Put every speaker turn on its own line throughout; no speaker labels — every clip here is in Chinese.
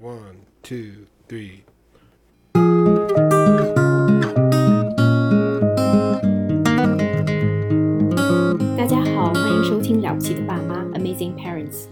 One, two, three.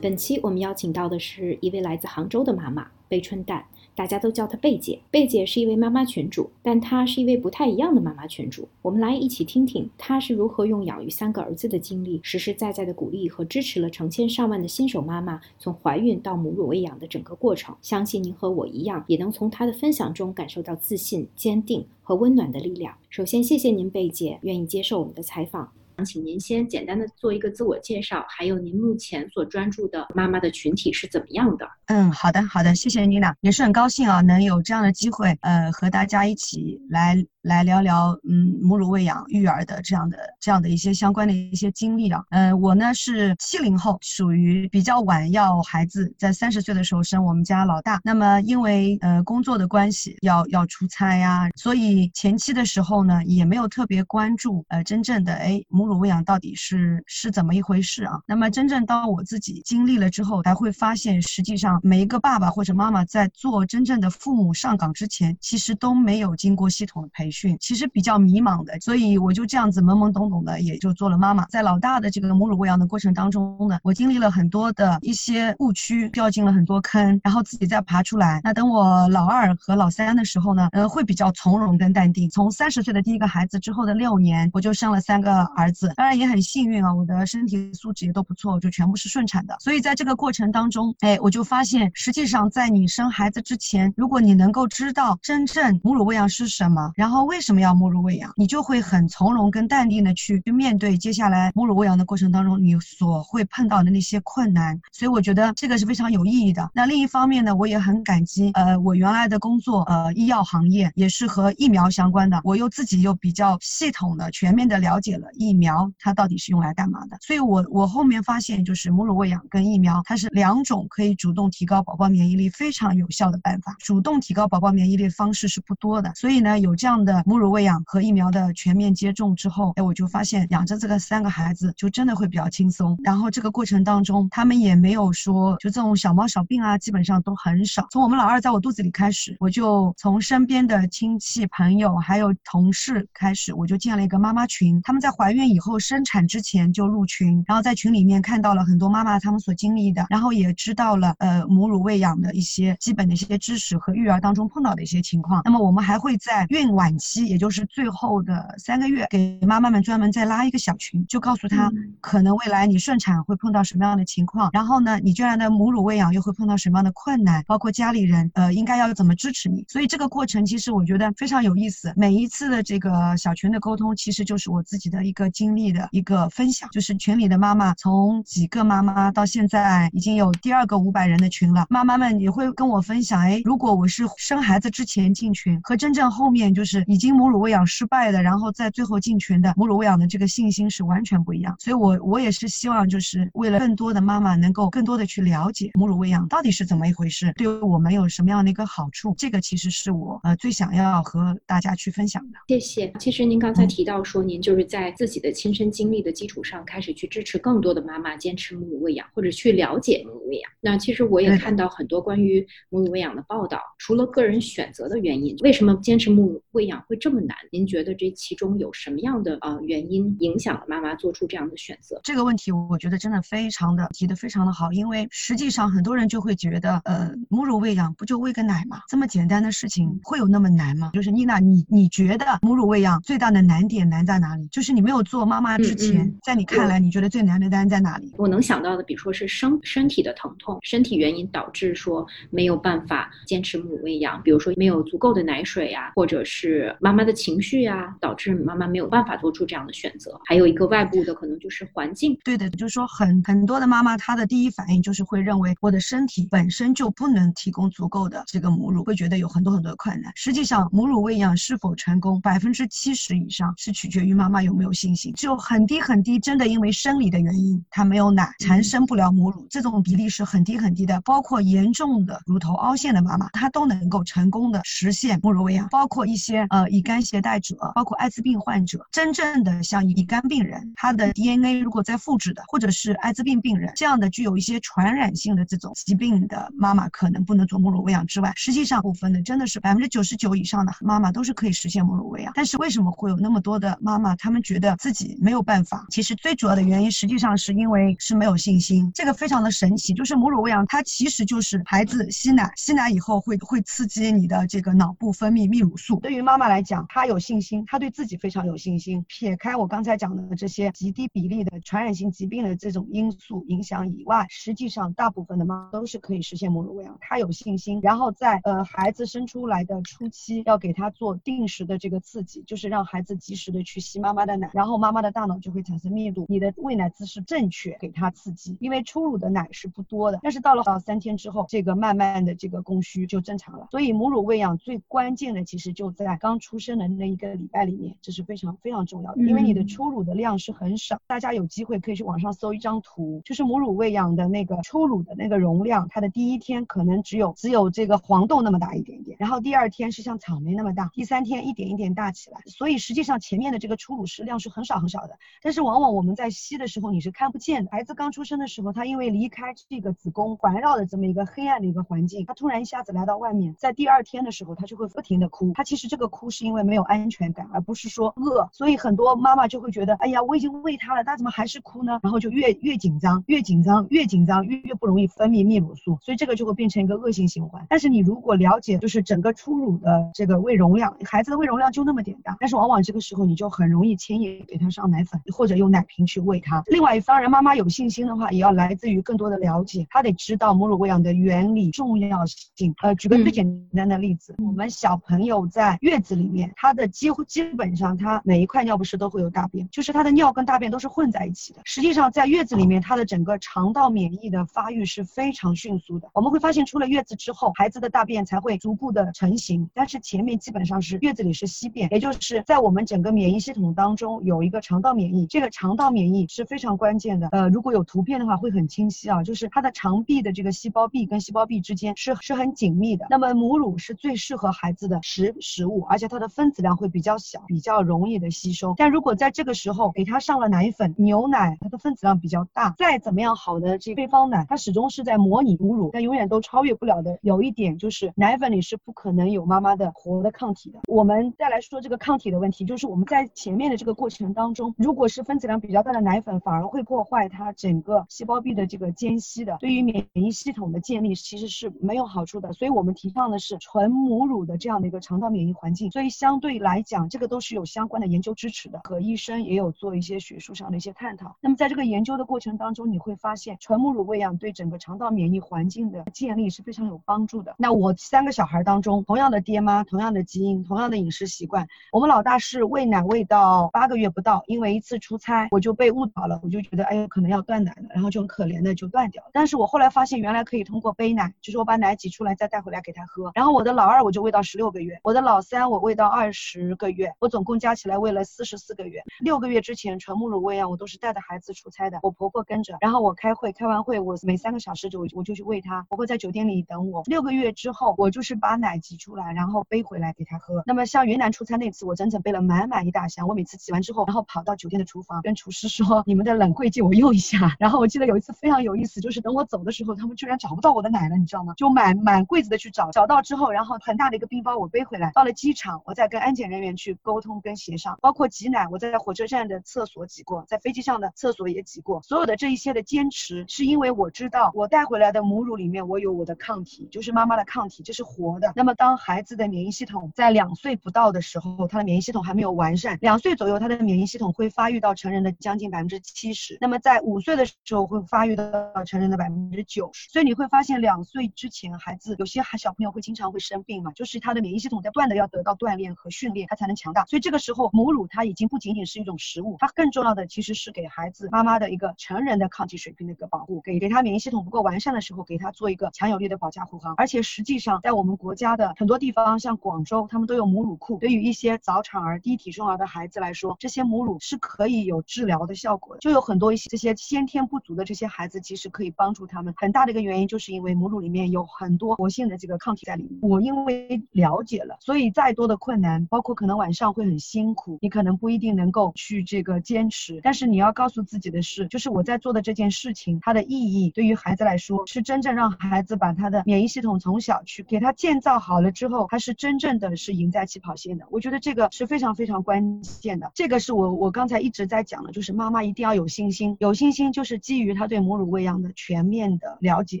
本期我们邀请到的是一位来自杭州的妈妈贝春蛋，大家都叫她贝姐。贝姐是一位妈妈群主，但她是一位不太一样的妈妈群主。我们来一起听听她是如何用养育三个儿子的经历，实实在在的鼓励和支持了成千上万的新手妈妈从怀孕到母乳喂养的整个过程。相信您和我一样，也能从她的分享中感受到自信、坚定和温暖的力量。首先，谢谢您，贝姐，愿意接受我们的采访。想请您先简单的做一个自我介绍，还有您目前所专注的妈妈的群体是怎么样的？
嗯，好的，好的，谢谢妮娜，也是很高兴啊，能有这样的机会，呃，和大家一起来来聊聊，嗯，母乳喂养育儿的这样的这样的一些相关的一些经历啊。呃，我呢是七零后，属于比较晚要孩子，在三十岁的时候生我们家老大。那么因为呃工作的关系，要要出差呀，所以前期的时候呢，也没有特别关注，呃，真正的哎母母乳喂养到底是是怎么一回事啊？那么真正当我自己经历了之后，才会发现，实际上每一个爸爸或者妈妈在做真正的父母上岗之前，其实都没有经过系统的培训，其实比较迷茫的。所以我就这样子懵懵懂懂的，也就做了妈妈。在老大的这个母乳喂养的过程当中呢，我经历了很多的一些误区，掉进了很多坑，然后自己再爬出来。那等我老二和老三的时候呢，呃，会比较从容跟淡定。从三十岁的第一个孩子之后的六年，我就生了三个儿子。当然也很幸运啊，我的身体素质也都不错，就全部是顺产的。所以在这个过程当中，哎，我就发现，实际上在你生孩子之前，如果你能够知道真正母乳喂养是什么，然后为什么要母乳喂养，你就会很从容跟淡定的去去面对接下来母乳喂养的过程当中你所会碰到的那些困难。所以我觉得这个是非常有意义的。那另一方面呢，我也很感激，呃，我原来的工作，呃，医药行业也是和疫苗相关的，我又自己又比较系统的、全面的了解了疫苗。苗它到底是用来干嘛的？所以，我我后面发现，就是母乳喂养跟疫苗，它是两种可以主动提高宝宝免疫力非常有效的办法。主动提高宝宝免疫力方式是不多的，所以呢，有这样的母乳喂养和疫苗的全面接种之后，哎，我就发现养着这个三个孩子就真的会比较轻松。然后这个过程当中，他们也没有说就这种小毛小病啊，基本上都很少。从我们老二在我肚子里开始，我就从身边的亲戚朋友还有同事开始，我就建了一个妈妈群。他们在怀孕以后。生产之前就入群，然后在群里面看到了很多妈妈她们所经历的，然后也知道了呃母乳喂养的一些基本的一些知识和育儿当中碰到的一些情况。那么我们还会在孕晚期，也就是最后的三个月，给妈妈们专门再拉一个小群，就告诉她可能未来你顺产会碰到什么样的情况，然后呢你这样的母乳喂养又会碰到什么样的困难，包括家里人呃应该要怎么支持你。所以这个过程其实我觉得非常有意思。每一次的这个小群的沟通，其实就是我自己的一个经历。的一个分享，就是群里的妈妈，从几个妈妈到现在已经有第二个五百人的群了。妈妈们也会跟我分享，哎，如果我是生孩子之前进群，和真正后面就是已经母乳喂养失败的，然后在最后进群的母乳喂养的这个信心是完全不一样。所以，我我也是希望，就是为了更多的妈妈能够更多的去了解母乳喂养到底是怎么一回事，对我们有什么样的一个好处，这个其实是我呃最想要和大家去分享的。
谢谢。其实您刚才提到说，您就是在自己的亲身。经历的基础上，开始去支持更多的妈妈坚持母乳喂养，或者去了解母乳喂养。那其实我也看到很多关于母乳喂养的报道。除了个人选择的原因，为什么坚持母乳喂养会这么难？您觉得这其中有什么样的呃原因影响了妈妈做出这样的选择？
这个问题我觉得真的非常的提的非常的好，因为实际上很多人就会觉得，呃，母乳喂养不就喂个奶吗？这么简单的事情会有那么难吗？就是妮娜，你你觉得母乳喂养最大的难点难在哪里？就是你没有做妈妈。之前，在你看来，你觉得最难的单在哪里？
我能想到的，比如说是身身体的疼痛，身体原因导致说没有办法坚持母喂养，比如说没有足够的奶水呀，或者是妈妈的情绪呀，导致妈妈没有办法做出这样的选择。还有一个外部的，可能就是环境。
对的，就是说很很多的妈妈，她的第一反应就是会认为我的身体本身就不能提供足够的这个母乳，会觉得有很多很多的困难。实际上，母乳喂养是否成功，百分之七十以上是取决于妈妈有没有信心。只有很低很低，真的因为生理的原因，她没有奶，产生不了母乳，这种比例是很低很低的。包括严重的乳头凹陷的妈妈，她都能够成功的实现母乳喂养。包括一些呃乙肝携带者，包括艾滋病患者，真正的像乙肝病人，他的 DNA 如果在复制的，或者是艾滋病病人这样的具有一些传染性的这种疾病的妈妈，可能不能做母乳喂养之外，实际上部分的真的是百分之九十九以上的妈妈都是可以实现母乳喂养。但是为什么会有那么多的妈妈，她们觉得自己没有办法？其实最主要的原因实际上是因为是没有信心。这个非常的神奇，就是母乳喂养它其实就是孩子吸奶，吸奶以后会会刺激你的这个脑部分泌泌乳素。对于妈妈来讲，她有信心，她对自己非常有信心。撇开我刚才讲的这些极低比例的传染性疾病的这种因素影响以外，实际上大部分的妈都是可以实现母乳喂养。她有信心，然后在呃孩子生出来的初期，要给他做定时的这个刺激，就是让孩子及时的去吸妈妈的奶，然后妈妈的大脑就会产生密度，你的喂奶姿势正确，给它刺激。因为初乳的奶是不多的，但是到了到三天之后，这个慢慢的这个供需就正常了。所以母乳喂养最关键的其实就在刚出生的那一个礼拜里面，这是非常非常重要的，因为你的初乳的量是很少。大家有机会可以去网上搜一张图，就是母乳喂养的那个初乳的那个容量，它的第一天可能只有只有这个黄豆那么大一点点，然后第二天是像草莓那么大，第三天一点一点大起来。所以实际上前面的这个初乳食量是很少很少的，但是往往我们在吸的时候你是看不见的。孩子刚出生的时候，他因为离开这个子宫环绕的这么一个黑暗的一个环境，他突然一下子来到外面，在第二天的时候，他就会不停的哭。他其实这个哭是因为没有安全感，而不是说饿。所以很多妈妈就会觉得，哎呀，我已经喂他了，他怎么还是哭呢？然后就越越紧张，越紧张，越紧张，越越不容易分泌泌乳素，所以这个就会变成一个恶性循环。但是你如果了解，就是整个初乳的这个胃容量，孩子的胃容量就那么点大，但是往往这个时候你就很容易轻易给上奶粉，或者用奶瓶去喂他。另外，当然妈妈有信心的话，也要来自于更多的了解，她得知道母乳喂养的原理、重要性。呃，举个最简单的例子，我们小朋友在月子里面，他的几乎基本上他每一块尿不湿都会有大便，就是他的尿跟大便都是混在一起的。实际上在月子里面，他的整个肠道免疫的发育是非常迅速的。我们会发现，出了月子之后，孩子的大便才会逐步的成型，但是前面基本上是月子里是稀便，也就是在我们整个免疫系统当中有一一个肠道免疫，这个肠道免疫是非常关键的。呃，如果有图片的话会很清晰啊，就是它的肠壁的这个细胞壁跟细胞壁之间是是很紧密的。那么母乳是最适合孩子的食食物，而且它的分子量会比较小，比较容易的吸收。但如果在这个时候给他上了奶粉、牛奶，它的分子量比较大，再怎么样好的这配方奶，它始终是在模拟母乳，但永远都超越不了的。有一点就是奶粉里是不可能有妈妈的活的抗体的。我们再来说这个抗体的问题，就是我们在前面的这个过程当当中，如果是分子量比较大的奶粉，反而会破坏它整个细胞壁的这个间隙的，对于免疫系统的建立其实是没有好处的。所以我们提倡的是纯母乳的这样的一个肠道免疫环境。所以相对来讲，这个都是有相关的研究支持的，和医生也有做一些学术上的一些探讨。那么在这个研究的过程当中，你会发现纯母乳喂养对整个肠道免疫环境的建立是非常有帮助的。那我三个小孩当中，同样的爹妈，同样的基因，同样的饮食习惯，我们老大是喂奶喂到八个月不到，因为一次出差我就被误导了，我就觉得哎呦可能要断奶了，然后就很可怜的就断掉了。但是我后来发现原来可以通过杯奶，就是我把奶挤出来再带回来给他喝。然后我的老二我就喂到十六个月，我的老三我喂到二十个月，我总共加起来喂了四十四个月。六个月之前纯母乳喂养我都是带着孩子出差的，我婆婆跟着，然后我开会，开完会我每三个小时就我就去喂他，婆婆在酒店里等我。六个月之后我就是把奶挤出来，然后背回来给他喝。那么像云南出差那次，我整整背了满满一大箱，我每次挤完之后，然后跑到酒店的厨房跟厨师说：“你们的冷柜借我用一下。”然后我记得有一次非常有意思，就是等我走的时候，他们居然找不到我的奶了，你知道吗？就满满柜子的去找，找到之后，然后很大的一个冰包我背回来，到了机场，我再跟安检人员去沟通跟协商，包括挤奶，我在火车站的厕所挤过，在飞机上的厕所也挤过，所有的这一些的坚持，是因为我知道我带回来的母乳里面我有我的抗体，就是妈妈的抗体，这是活的。那么当孩子的免疫系统在两岁不到的时候，他的免疫系统还没有完善，两岁左右他的免疫系统会发育到成人的将近百分之七十，那么在五岁的时候会发育到成人的百分之九十，所以你会发现两岁之前孩子有些孩小朋友会经常会生病嘛，就是他的免疫系统在不断的要得到锻炼和训练，他才能强大。所以这个时候母乳它已经不仅仅是一种食物，它更重要的其实是给孩子妈妈的一个成人的抗体水平的一个保护，给给他免疫系统不够完善的时候，给他做一个强有力的保驾护航。而且实际上在我们国家的很多地方，像广州，他们都有母乳库，对于一些早产儿、低体重儿的孩子来说，这些母乳是可以有治疗的效果的。就有很多一些这些先天不足的这些孩子，其实可以帮助他们。很大的一个原因就是因为母乳里面有很多活性的这个抗体在里面。我因为了解了，所以再多。多的困难，包括可能晚上会很辛苦，你可能不一定能够去这个坚持。但是你要告诉自己的是，就是我在做的这件事情，它的意义对于孩子来说，是真正让孩子把他的免疫系统从小去给他建造好了之后，他是真正的是赢在起跑线的。我觉得这个是非常非常关键的。这个是我我我刚才一直在讲的，就是妈妈一定要有信心，有信心就是基于她对母乳喂养的全面的了解，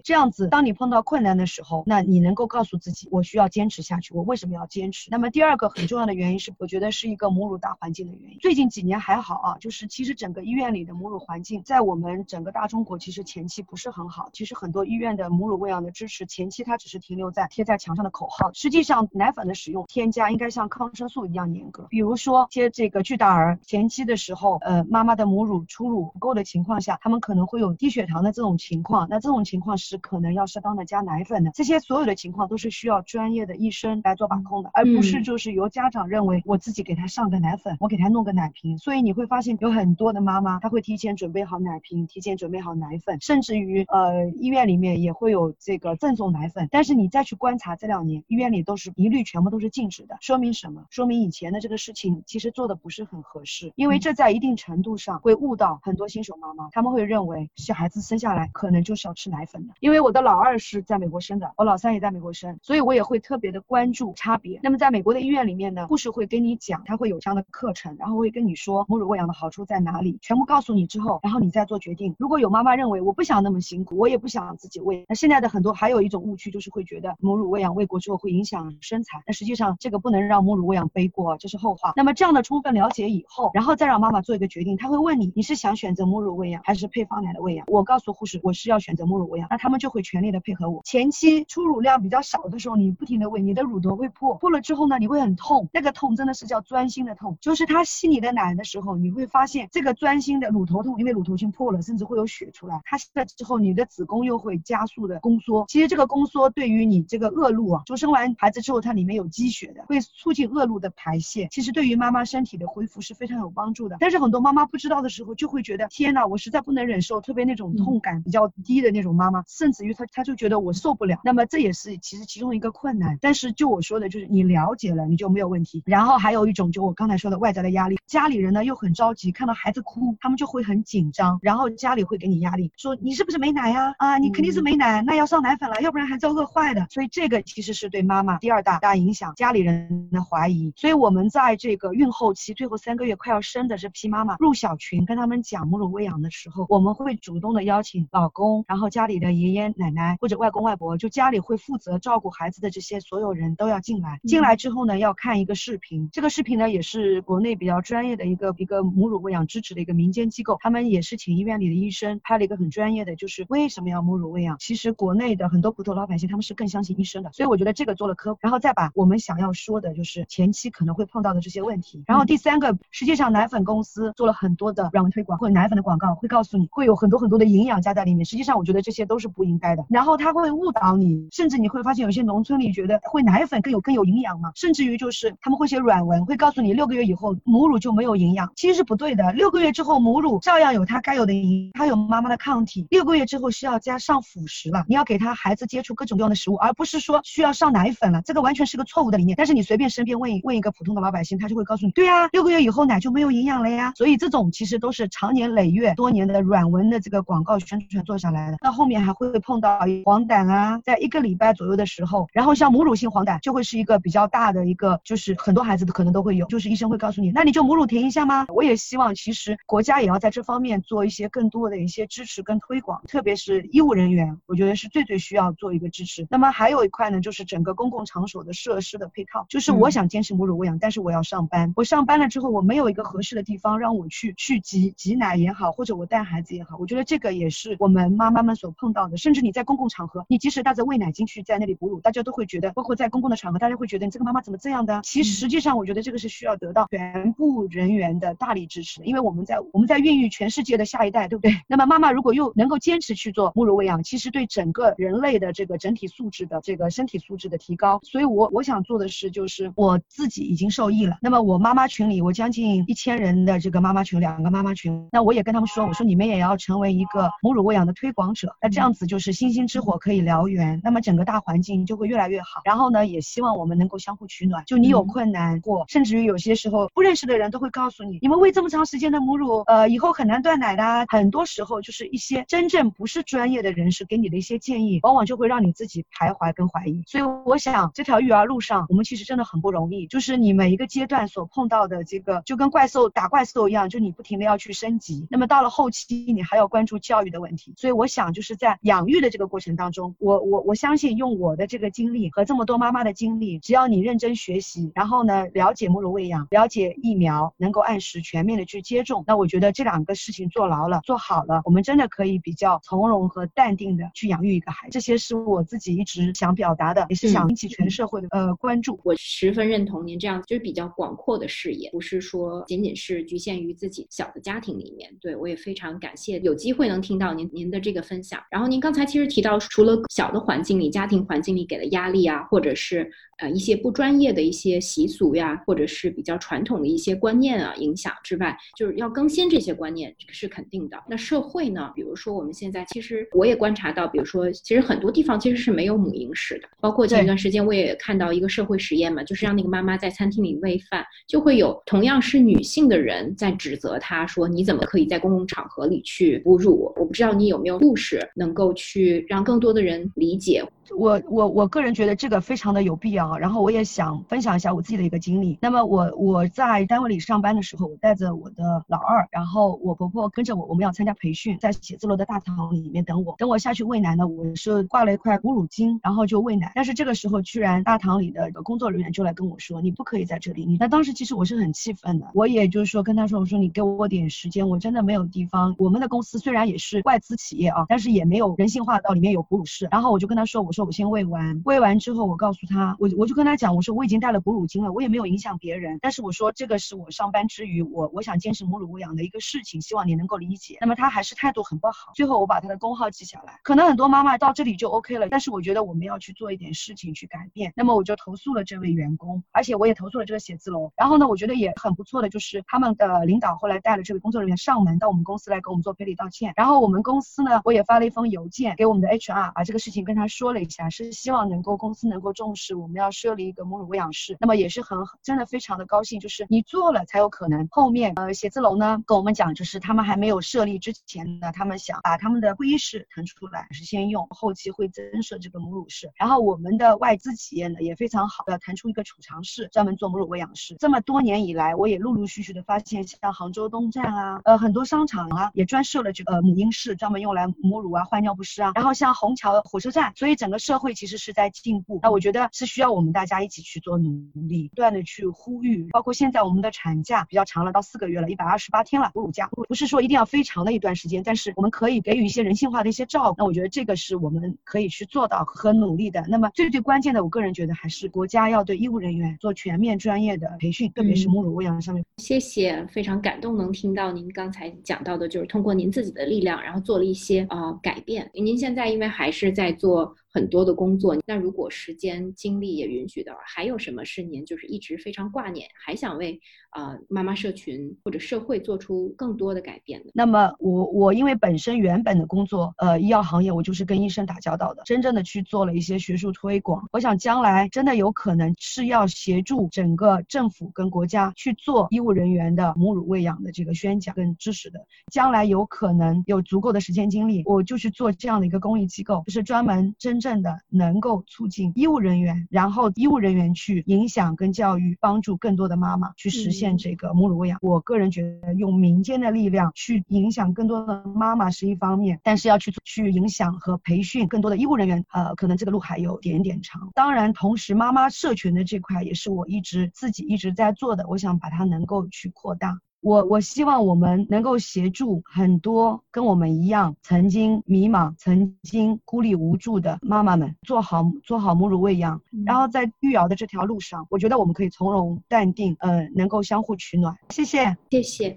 这样子，当你碰到困难的时候，那你能够告诉自己，我需要坚持下去，我为什么要坚持？那么第二个很重要的原因是，我觉得是一个母乳大环境的原因。最近几年还好啊，就是其实整个医院里的母乳环境，在我们整个大中国其实前期不是很好。其实很多医院的母乳喂养的支持，前期它只是停留在贴在墙上的口号，实际上奶粉的使用添加应该像抗生素一样严格。比如说贴这个巨大儿前期的时候，呃，妈妈的母乳初乳不够的情况下，他们可能会有低血糖的这种情况，那这种情况是可能要适当的加奶粉的。这些所有的情况都是需要专业的医生来做把控的，而不是就是由家长认为我自己给他上个奶粉，我给他弄个奶瓶。所以你会发现有很多的妈妈，她会提前准备好奶瓶，提前准备好奶粉，甚至于呃医院里面也会有这个赠送奶粉。但是你再去观察这两年医院里都是一律全部都是禁止的，说明什么？说明以前的这个事情其实做的不是很合适，因为这在一定程度上会误导很多新手妈妈，他们会认为小孩子生下来可能就是要吃奶粉的。因为我的老二是在美国生的，我老三也在美国生，所以我也会特别的关注差别。那么在美国的医院里面呢，护士会跟你讲，他会有这样的课程，然后会跟你说母乳喂养的好处在哪里，全部告诉你之后，然后你再做决定。如果有妈妈认为我不想那么辛苦，我也不想自己喂，那现在的很多还有一种误区就是会觉得母乳喂养喂过之后会影响身材，那实际上这个不能让母乳喂养背锅，这是后话。那么这样的充分了解以后，然后再让妈妈做一个决定，他会问你你是想选择母乳喂养还是配方奶的喂养？我告诉护士我是要选择母乳喂养，那他们就会全力的配合我。前期出乳量比较少的时候，你不停的喂，你的乳头会破，破了之后呢，你会很痛，那个痛真的是叫钻心的痛，就是他吸你的奶的时候，你会发现这个钻心的乳头痛，因为乳头已经破了，甚至会有血出来。它吸了之后，你的子宫又会加速的宫缩。其实这个宫缩对于你这个恶露啊，就生完孩子之后，它里面有积血的，会促进恶露的排泄。其实对于妈妈身体的恢复是非常有帮助的。但是很多妈妈不知道的时候，就会觉得天呐，我实在不能忍受，特别那种痛感比较低的那种妈妈，甚至于她她就觉得我受不了。那么这也是其实其中一个困难。但是就我说的，就是你了解了，你就没有问题。然后还有一种，就我刚才说的外在的压力，家里人呢又很着急，看到孩子哭，他们就会很紧张，然后家里会给你压力，说你是不是没奶呀？啊，你肯定是没奶，那要上奶粉了，要不然孩子要饿坏的。所以这个其实是对妈妈第二大大影响，家里人的怀疑。所以我们在这个孕后期最后三个月快要生的这批妈妈入小群，跟他们讲母乳喂养的时候，我们会主动的邀请老公，然后家里的爷爷奶奶或者外公外婆，就家里会负责照顾孩子的这些所有人都要进来。进来之后呢，要看一个视频，这个视频呢也是国内比较专业的一个一个母乳喂养支持的一个民间机构，他们也是请医院里的医生拍了一个很专业的，就是为什么要母乳喂养。其实国内的很多普通老百姓他们是更相信医生的，所以我觉得这个做了科普，然后再把我们想要说的，就是前期可能会碰到的这些问题。然后第三个，实际上像奶粉公司做了很多的软文推广或者奶粉的广告，会告诉你会有很多很多的营养加在里面。实际上我觉得这些都是不应该的。然后他会误导你，甚至你会发现有些农村里觉得会奶粉更有更有营养嘛，甚至于就是他们会写软文，会告诉你六个月以后母乳就没有营养，其实是不对的。六个月之后母乳照样有它该有的营，它有妈妈的抗体。六个月之后是要加上辅食了，你要给他孩子接触各种各样的食物，而不是说需要上奶粉了。这个完全是个错误的理念。但是你随便身边问一问一个普通的老百姓，他就会告诉你，对呀，六个月以后奶就没有营养了呀。所以这种其实都是长年累月、多年的软文的这个广告宣传做下来的。到后面还会碰到黄疸啊，在一个礼拜左右的时候，然后像母乳性黄疸就会是一个比较大的一个，就是很多孩子可能都会有，就是医生会告诉你，那你就母乳停一下吗？我也希望其实国家也要在这方面做一些更多的一些支持跟推广，特别是医务人员，我觉得是最最需要做一个支持。那么还有一块呢，就是整个公共场所的设施的配套，就是我想坚持母乳喂养，但是我要上班，我上班了之后我没有一个合适的地方让我去去挤挤奶也好，或者我带孩子也好，我觉得这个也是我们妈妈们所碰到的。甚至你在公共场合，你即使带着喂奶巾去，在那里哺乳，大家都会觉得，包括在公共的场合，大家会觉得你这个妈妈怎么这样的？其实实际上，我觉得这个是需要得到全部人员的大力支持的，因为我们在我们在孕育全世界的下一代，对不对？那么妈妈如果又能够坚持去做母乳喂养，其实对整个人类的这个整体素质的这个身体素质的提高，所以我我想做的是，就是我自己已经受益了。那么我妈妈群里，我将近一千人的这个妈妈群，两个妈妈群，那我也跟他们说，我说你们也要成为一个母乳喂养的推广者，那这样子就是星星之火可以燎原，那么整个大环境就会越来越好。然后呢，也希望我们能够相互取暖。就你有困难过甚至于有些时候不认识的人都会告诉你，你们喂这么长时间的母乳，呃，以后很难断奶的。很多时候就是一些真正不是专业的人士给你的一些建议，往往就会让你自己徘徊跟怀疑。所以我想这条育儿路上，我们其实真的很不容易，就是你每一个阶段所碰到的这个，就跟怪兽打怪兽一样，就你不停的要去升级。那么到了后期，你还要关注教育的问题。所以我想就是在养育的这个过程当中，我我我相信用我的这个经历和这么多妈妈的经历，只要你认真学习，然后呢了解母乳喂养，了解疫苗，能够按时全面的去接种，那我觉得这两个事情做牢了，做好了，我们真的可以比较从容和淡定的去养育一个孩子。这些是我自己一直想表达的，也是想引起全社会的呃关注。
我十分认同您这样就是比较广阔的视野，不是说仅仅是局限于自己小的家庭里面。对我也非常感谢有机会能听到您您的这个分享。然后您刚才其实提到，除了小的环境里、家庭环境里给的压力啊，或者是呃一些不专业的一些习俗呀，或者是比较传统的一些观念啊影响之外，就是要更新这些观念是肯定的。那社会呢？比如说我们现在其实我也观察到，比如说其实很多地方其实是没有母婴室的。包括前一段时间我也看到一个社会实验嘛，就是让那个妈妈在餐厅里喂饭，就会有同样是女女性的人在指责她说：“你怎么可以在公共场合里去哺乳？”我不知道你有没有故事能够去让更多的人理解。
我我我个人觉得这个非常的有必要，然后我也想分享一下我自己的一个经历。那么我我在单位里上班的时候，我带着我的老二，然后我婆婆跟着我，我们要参加培训，在写字楼的大堂里面等我。等我下去喂奶呢，我是挂了一块哺乳巾，然后就喂奶。但是这个时候，居然大堂里的工作人员就来跟我说，你不可以在这里。你那当时其实我是很气愤的，我也就是说跟他说，我说你给我点时间，我真的没有地方。我们的公司虽然也是外资企业啊，但是也没有人性化到里面有哺乳室。然后我就跟他说，我说。我先喂完，喂完之后，我告诉他，我我就跟他讲，我说我已经带了哺乳巾了，我也没有影响别人，但是我说这个是我上班之余，我我想坚持母乳喂养的一个事情，希望你能够理解。那么他还是态度很不好。最后我把他的工号记下来，可能很多妈妈到这里就 OK 了，但是我觉得我们要去做一点事情去改变。那么我就投诉了这位员工，而且我也投诉了这个写字楼。然后呢，我觉得也很不错的就是他们的领导后来带了这位工作人员上门到我们公司来给我们做赔礼道歉。然后我们公司呢，我也发了一封邮件给我们的 HR，把这个事情跟他说了一下，是希望。能够公司能够重视，我们要设立一个母乳喂养室，那么也是很真的非常的高兴，就是你做了才有可能。后面呃写字楼呢跟我们讲，就是他们还没有设立之前呢，他们想把他们的会议室腾出来是先用，后期会增设这个母乳室。然后我们的外资企业呢也非常好的腾出一个储藏室，专门做母乳喂养室。这么多年以来，我也陆陆续续的发现，像杭州东站啊，呃很多商场啊也专设了这个母婴室，专门用来母乳啊换尿不湿啊。然后像虹桥火车站，所以整个社会其实是。在进步，那我觉得是需要我们大家一起去做努力，不断的去呼吁。包括现在我们的产假比较长了，到四个月了，一百二十八天了，哺乳假不是说一定要非常的一段时间，但是我们可以给予一些人性化的一些照顾。那我觉得这个是我们可以去做到和努力的。那么最最关键的，我个人觉得还是国家要对医务人员做全面专业的培训，特别是母乳喂养上面。
谢谢，非常感动，能听到您刚才讲到的，就是通过您自己的力量，然后做了一些呃改变。您现在因为还是在做。很多的工作，那如果时间精力也允许的话，还有什么是您就是一直非常挂念，还想为啊妈妈社群或者社会做出更多的改变的？
那么我我因为本身原本的工作，呃，医药行业，我就是跟医生打交道的，真正的去做了一些学术推广。我想将来真的有可能是要协助整个政府跟国家去做医务人员的母乳喂养的这个宣讲跟知识的。将来有可能有足够的时间精力，我就去做这样的一个公益机构，就是专门真。正的能够促进医务人员，然后医务人员去影响跟教育，帮助更多的妈妈去实现这个母乳喂养。我个人觉得，用民间的力量去影响更多的妈妈是一方面，但是要去去影响和培训更多的医务人员，呃，可能这个路还有点点长。当然，同时妈妈社群的这块也是我一直自己一直在做的，我想把它能够去扩大。我我希望我们能够协助很多跟我们一样曾经迷茫、曾经孤立无助的妈妈们，做好做好母乳喂养，然后在育儿的这条路上，我觉得我们可以从容淡定，呃，能够相互取暖。谢谢，
谢谢。